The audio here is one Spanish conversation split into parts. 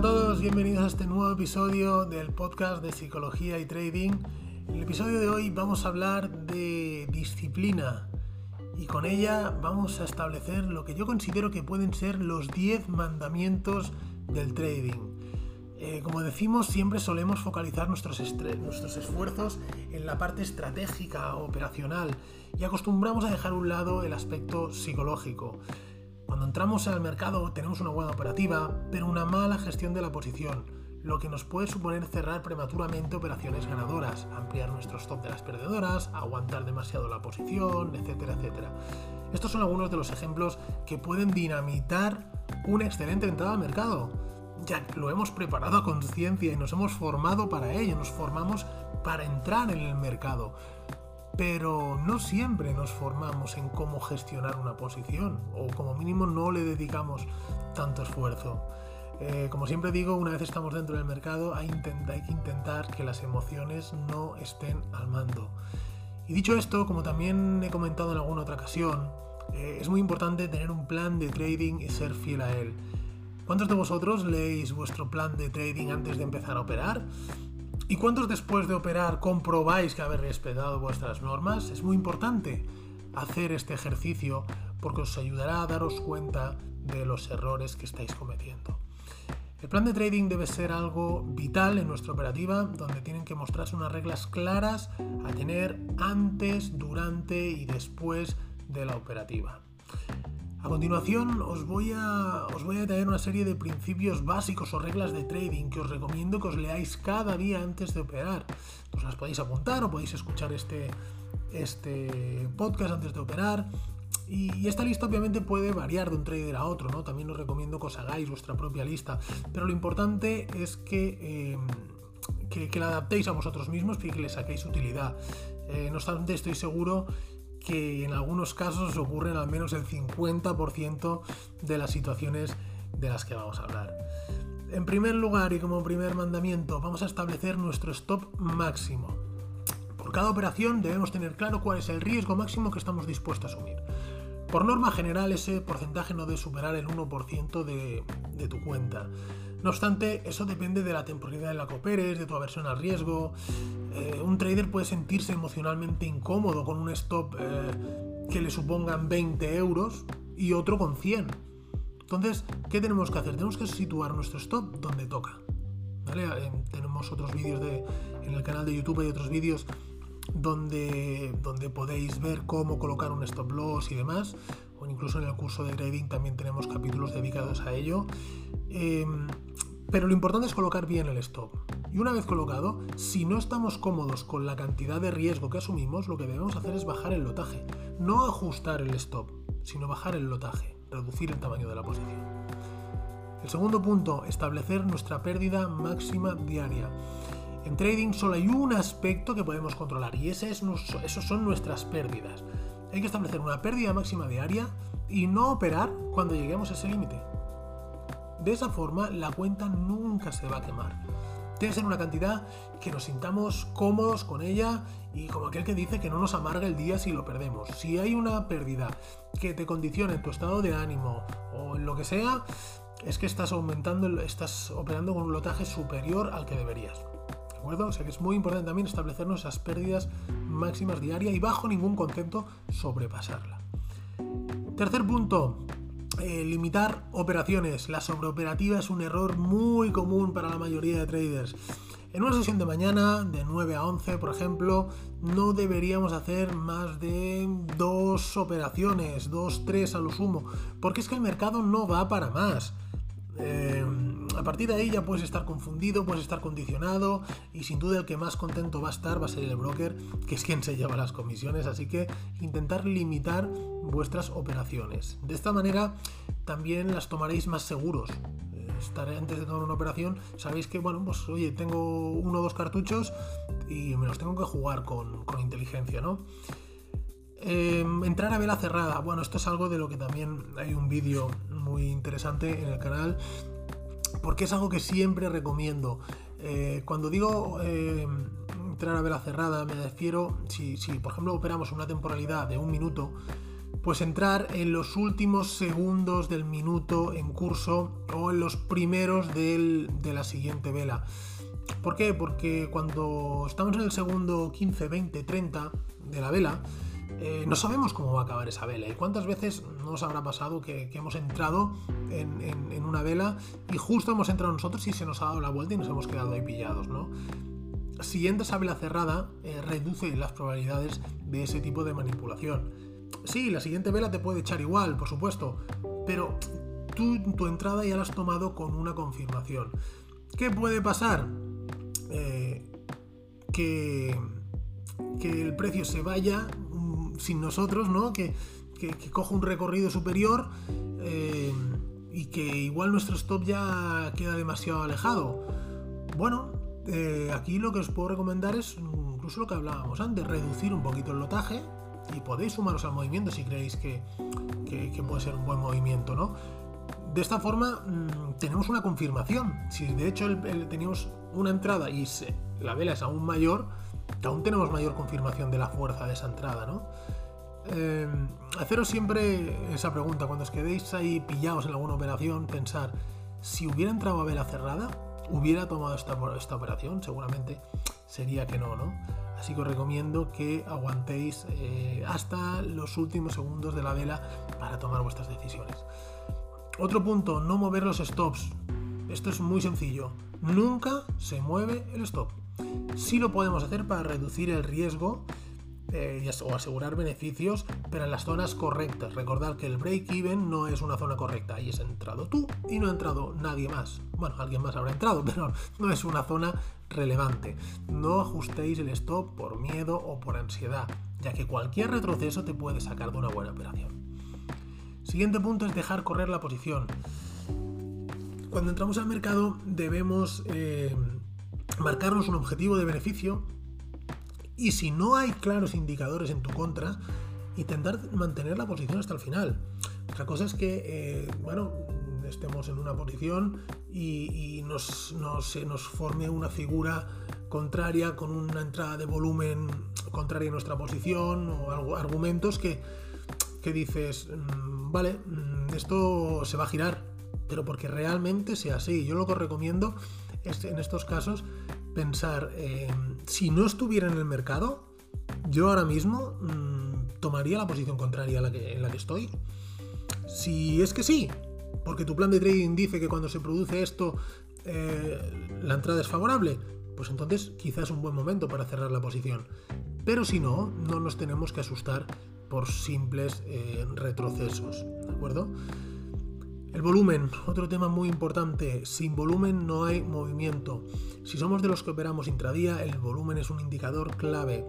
a todos, bienvenidos a este nuevo episodio del podcast de psicología y trading. En el episodio de hoy vamos a hablar de disciplina y con ella vamos a establecer lo que yo considero que pueden ser los 10 mandamientos del trading. Eh, como decimos, siempre solemos focalizar nuestros, nuestros esfuerzos en la parte estratégica, operacional, y acostumbramos a dejar a un lado el aspecto psicológico. Cuando entramos al mercado tenemos una buena operativa, pero una mala gestión de la posición, lo que nos puede suponer cerrar prematuramente operaciones ganadoras, ampliar nuestro stop de las perdedoras, aguantar demasiado la posición, etcétera, etcétera. Estos son algunos de los ejemplos que pueden dinamitar una excelente entrada al mercado. Ya lo hemos preparado a conciencia y nos hemos formado para ello, nos formamos para entrar en el mercado pero no siempre nos formamos en cómo gestionar una posición o como mínimo no le dedicamos tanto esfuerzo. Eh, como siempre digo, una vez estamos dentro del mercado hay, que intentar que las emociones no estén al mando. Y dicho esto, como también he comentado en alguna otra ocasión, eh, es muy importante tener un plan de trading y ser fiel a él. ¿Cuántos de vosotros leéis vuestro plan de trading antes de empezar a operar? ¿Y cuántos después de operar comprobáis que habéis respetado vuestras normas? Es muy importante hacer este ejercicio porque os ayudará a daros cuenta de los errores que estáis cometiendo. El plan de trading debe ser algo vital en nuestra operativa, donde tienen que mostrarse unas reglas claras a tener antes, durante y después de la operativa. A continuación os voy a, os voy a traer una serie de principios básicos o reglas de trading que os recomiendo que os leáis cada día antes de operar. Os las podéis apuntar o podéis escuchar este, este podcast antes de operar. Y, esta lista obviamente puede variar de un trader a otro, ¿no? También os recomiendo que os hagáis vuestra propia lista. Pero lo importante es que, em, que, la adaptéis a vosotros mismos y que le saquéis utilidad. Eh, no obstante, estoy seguro que en algunos casos ocurren al menos el 50% de las situaciones de las que vamos a hablar. En primer lugar y como primer mandamiento vamos a establecer nuestro stop máximo. Por cada operación debemos tener claro cuál es el riesgo máximo que estamos dispuestos a asumir. Por norma general ese porcentaje no debe superar el 1% de, de tu cuenta. No obstante, eso depende de la temporalidad en la que operes, de tu aversión al riesgo. Eh, un trader puede sentirse emocionalmente incómodo con un stop eh, que le supongan 20 euros y otro con 100. Entonces, ¿qué tenemos que hacer? Tenemos que situar nuestro stop donde toca. Eh, tenemos otros vídeos en el canal de YouTube, hay otros vídeos donde, donde podéis ver cómo colocar un stop loss y demás incluso en el curso de trading también tenemos capítulos dedicados a ello. Em, pero lo importante es colocar bien el stop. Y una vez colocado, si no estamos cómodos con la cantidad de riesgo que asumimos, lo que debemos hacer es bajar el lotaje. No ajustar el stop, sino bajar el lotaje, reducir el tamaño de la posición. El segundo punto, establecer nuestra pérdida máxima diaria. En trading solo hay un aspecto que podemos controlar y ese es, esos son nuestras pérdidas. Hay que establecer una pérdida máxima diaria y no operar cuando lleguemos a ese límite. De esa forma, la cuenta nunca se va a quemar. Tiene que ser una cantidad que nos sintamos cómodos con ella y como aquel que dice que no nos amarga el día si lo perdemos. Si hay una pérdida que te condiciona en tu estado de ánimo o en lo que sea, es que estás aumentando, estás operando con un lotaje superior al que deberías. O sea que es muy importante también establecernos esas pérdidas máximas diarias y bajo ningún concepto sobrepasarla. Tercer punto, eh, limitar operaciones. La sobreoperativa es un error muy común para la mayoría de traders. En una sesión de mañana, de 9 a 11, por ejemplo, no deberíamos hacer más de dos operaciones, dos, tres a lo sumo, porque es que el mercado no va para más. Eh, a partir de ahí ya puedes estar confundido, puedes estar condicionado y sin duda el que más contento va a estar va a ser el broker, que es quien se lleva las comisiones, así que intentar limitar vuestras operaciones. De esta manera también las tomaréis más seguros. Eh, estaré antes de tomar una operación, sabéis que, bueno, pues oye, tengo uno o dos cartuchos y me los tengo que jugar con, inteligencia, ¿no? Em, entrar a vela cerrada. Bueno, esto es algo de lo que también hay un vídeo muy interesante en el canal, porque es algo que siempre recomiendo. Eh, cuando digo em, entrar a vela cerrada, me refiero, si, si por ejemplo operamos una temporalidad de un minuto, pues entrar en los últimos segundos del minuto en curso o en los primeros de la siguiente vela. ¿Por qué? Porque cuando estamos en el segundo 15, 20, 30 de la vela, eh, no sabemos cómo va a acabar esa vela. ¿Y cuántas veces nos habrá pasado que, hemos entrado en, una vela y justo hemos entrado nosotros y se nos ha dado la vuelta y nos hemos quedado ahí pillados, ¿no? Si entras a vela cerrada, eh, reduce las probabilidades de ese tipo de manipulación. Sí, la siguiente vela te puede echar igual, por supuesto, pero tú tu entrada ya la has tomado con una confirmación. ¿Qué puede pasar? Eh, que, que el precio se vaya sin nosotros, ¿no? Que, que, coja un recorrido superior eh, y que igual nuestro stop ya queda demasiado alejado. Bueno, eh, aquí lo que os puedo recomendar es incluso lo que hablábamos antes, reducir un poquito el lotaje y podéis sumaros al movimiento si creéis que, que puede ser un buen movimiento, ¿no? De esta forma mm, tenemos una confirmación. Si de hecho teníamos una entrada y la vela es aún mayor, aún tenemos mayor confirmación de la fuerza de esa entrada, ¿no? Em, haceros siempre esa pregunta, cuando os quedéis ahí pillados en alguna operación, pensar, si hubiera entrado a vela cerrada, ¿hubiera tomado esta, esta operación? Seguramente sería que no, ¿no? Así que os recomiendo que aguantéis eh, hasta los últimos segundos de la vela para tomar vuestras decisiones. Otro punto, no mover los stops. Esto es muy sencillo. Nunca se mueve el stop. Sí lo podemos hacer para reducir el riesgo eh, o asegurar beneficios, pero en las zonas correctas. Recordad que el break-even no es una zona correcta. Ahí has entrado tú y no ha entrado nadie más. Bueno, alguien más habrá entrado, pero no es una zona relevante. No ajustéis el stop por miedo o por ansiedad, ya que cualquier retroceso te puede sacar de una buena operación. Siguiente punto es dejar correr la posición. Cuando entramos al mercado debemos eh, marcarnos un objetivo de beneficio y si no hay claros indicadores en tu contra, intentar mantener la posición hasta el final. Otra cosa es que, eh, bueno, estemos en una posición y, nos, nos, forme una figura contraria con una entrada de volumen contraria a nuestra posición o argumentos que, que dices, mm, vale, mm, esto se va a girar, pero porque realmente sea así. Yo lo que recomiendo en estos casos pensar, eh, si no estuviera en el mercado, yo ahora mismo mm, tomaría la posición contraria a la que, en la que estoy. Si es que sí, porque tu plan de trading dice que cuando se produce esto eh, la entrada es favorable, pues entonces quizás es un buen momento para cerrar la posición. Pero si no, no nos tenemos que asustar por simples eh, retrocesos, ¿de acuerdo? El volumen, otro tema muy importante. Sin volumen no hay movimiento. Si somos de los que operamos intradía, el volumen es un indicador clave.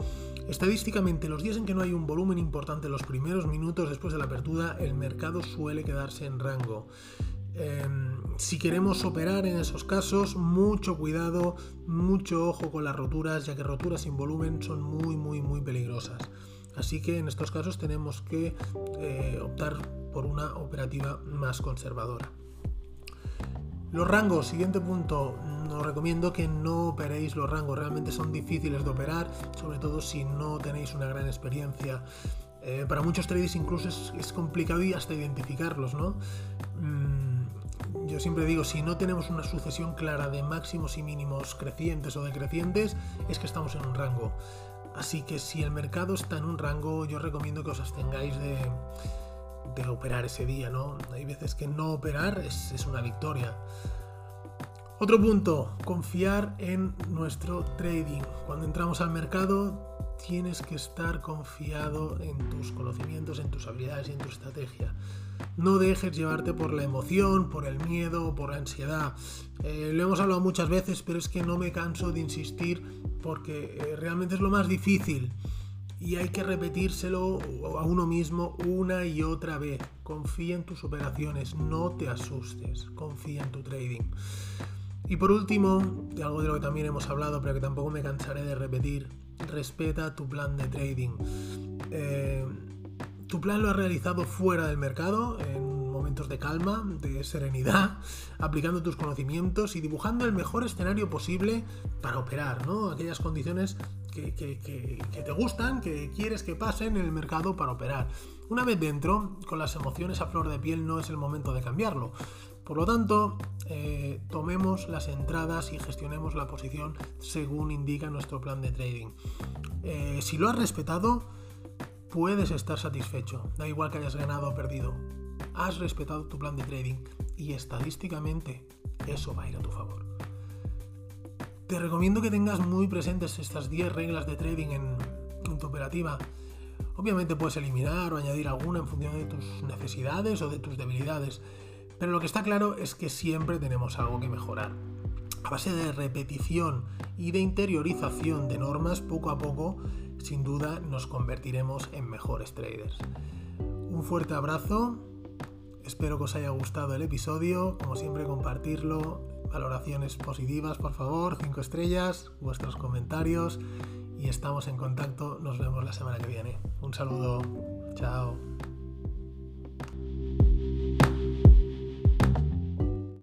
Estadísticamente, los días en que no hay un volumen importante los primeros minutos después de la apertura, el mercado suele quedarse en rango. Em, si queremos operar en esos casos, mucho cuidado, mucho ojo con las roturas, ya que roturas sin volumen son muy, muy, muy peligrosas. Así que en estos casos tenemos que eh, optar por una operativa más conservadora. Los rangos, siguiente punto, os recomiendo que no operéis los rangos, realmente son difíciles de operar, sobre todo si no tenéis una gran experiencia. Eh, para muchos traders incluso es, complicado y hasta identificarlos, ¿no? Mm, yo siempre digo, si no tenemos una sucesión clara de máximos y mínimos crecientes o decrecientes, es que estamos en un rango. Así que si el mercado está en un rango, yo recomiendo que os abstengáis de, de operar ese día, ¿no? Hay veces que no operar es, es una victoria. Otro punto, confiar en nuestro trading. Cuando entramos al mercado tienes que estar confiado en tus conocimientos, en tus habilidades y en tu estrategia. No dejes llevarte por la emoción, por el miedo, por la ansiedad. Eh, lo hemos hablado muchas veces, pero es que no me canso de insistir porque eh, realmente es lo más difícil y hay que repetírselo a uno mismo una y otra vez. Confía en tus operaciones, no te asustes, confía en tu trading. Y por último, algo de lo que también hemos hablado, pero que tampoco me cansaré de repetir, respeta tu plan de trading. Eh, tu plan lo has realizado fuera del mercado, en momentos de calma, de serenidad, aplicando tus conocimientos y dibujando el mejor escenario posible para operar, ¿no? Aquellas condiciones que, te gustan, que quieres que pasen en el mercado para operar. Una vez dentro, con las emociones a flor de piel, no es el momento de cambiarlo. Por lo tanto, eh, tomemos las entradas y gestionemos la posición según indica nuestro plan de trading. Eh, si lo has respetado, puedes estar satisfecho. Da igual que hayas ganado o perdido. Has respetado tu plan de trading y estadísticamente eso va a ir a tu favor. Te recomiendo que tengas muy presentes estas 10 reglas de trading en, tu operativa. Obviamente puedes eliminar o añadir alguna en función de tus necesidades o de tus debilidades, pero lo que está claro es que siempre tenemos algo que mejorar. A base de repetición y de interiorización de normas, poco a poco, sin duda nos convertiremos en mejores traders. Un fuerte abrazo, espero que os haya gustado el episodio, como siempre compartirlo, valoraciones positivas por favor, 5 estrellas, vuestros comentarios y estamos en contacto, nos vemos la semana que viene. Un saludo, chao.